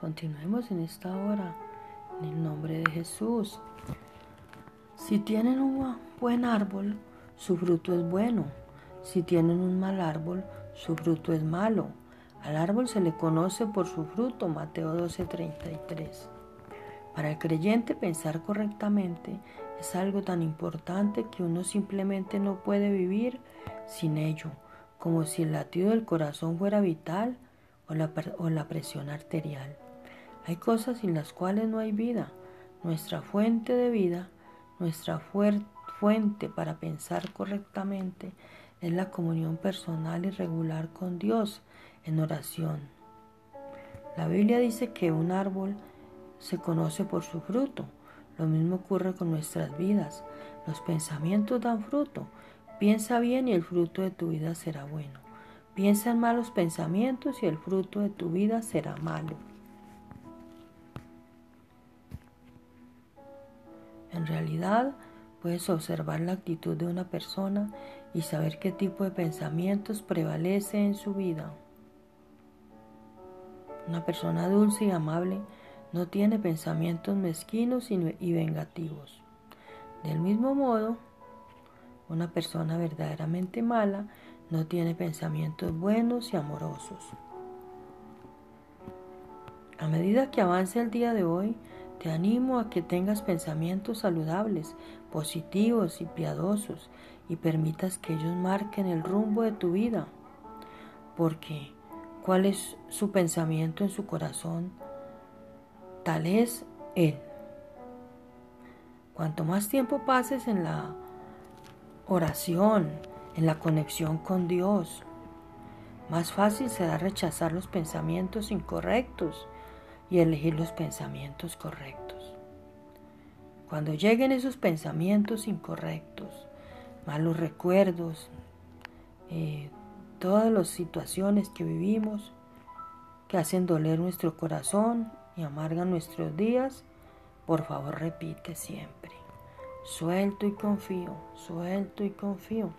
Continuemos en esta hora, en el nombre de Jesús. Si tienen un buen árbol, su fruto es bueno. Si tienen un mal árbol, su fruto es malo. Al árbol se le conoce por su fruto, Mateo 12:33. Para el creyente pensar correctamente es algo tan importante que uno simplemente no puede vivir sin ello, como si el latido del corazón fuera vital o la, o la presión arterial. Hay cosas sin las cuales no hay vida. Nuestra fuente de vida, nuestra fuente para pensar correctamente es la comunión personal y regular con Dios en oración. La Biblia dice que un árbol se conoce por su fruto. Lo mismo ocurre con nuestras vidas. Los pensamientos dan fruto. Piensa bien y el fruto de tu vida será bueno. Piensa en malos pensamientos y el fruto de tu vida será malo. En realidad, puedes observar la actitud de una persona y saber qué tipo de pensamientos prevalece en su vida. Una persona dulce y amable no tiene pensamientos mezquinos y vengativos. Del mismo modo, una persona verdaderamente mala no tiene pensamientos buenos y amorosos. A medida que avance el día de hoy, te animo a que tengas pensamientos saludables, positivos y piadosos y permitas que ellos marquen el rumbo de tu vida. Porque, ¿cuál es su pensamiento en su corazón? Tal es Él. Cuanto más tiempo pases en la oración, en la conexión con Dios, más fácil será rechazar los pensamientos incorrectos y elegir los pensamientos correctos. Cuando lleguen esos pensamientos incorrectos, malos recuerdos, eh, todas las situaciones que vivimos que hacen doler nuestro corazón y amargan nuestros días, por favor repite siempre. Suelto y confío, suelto y confío.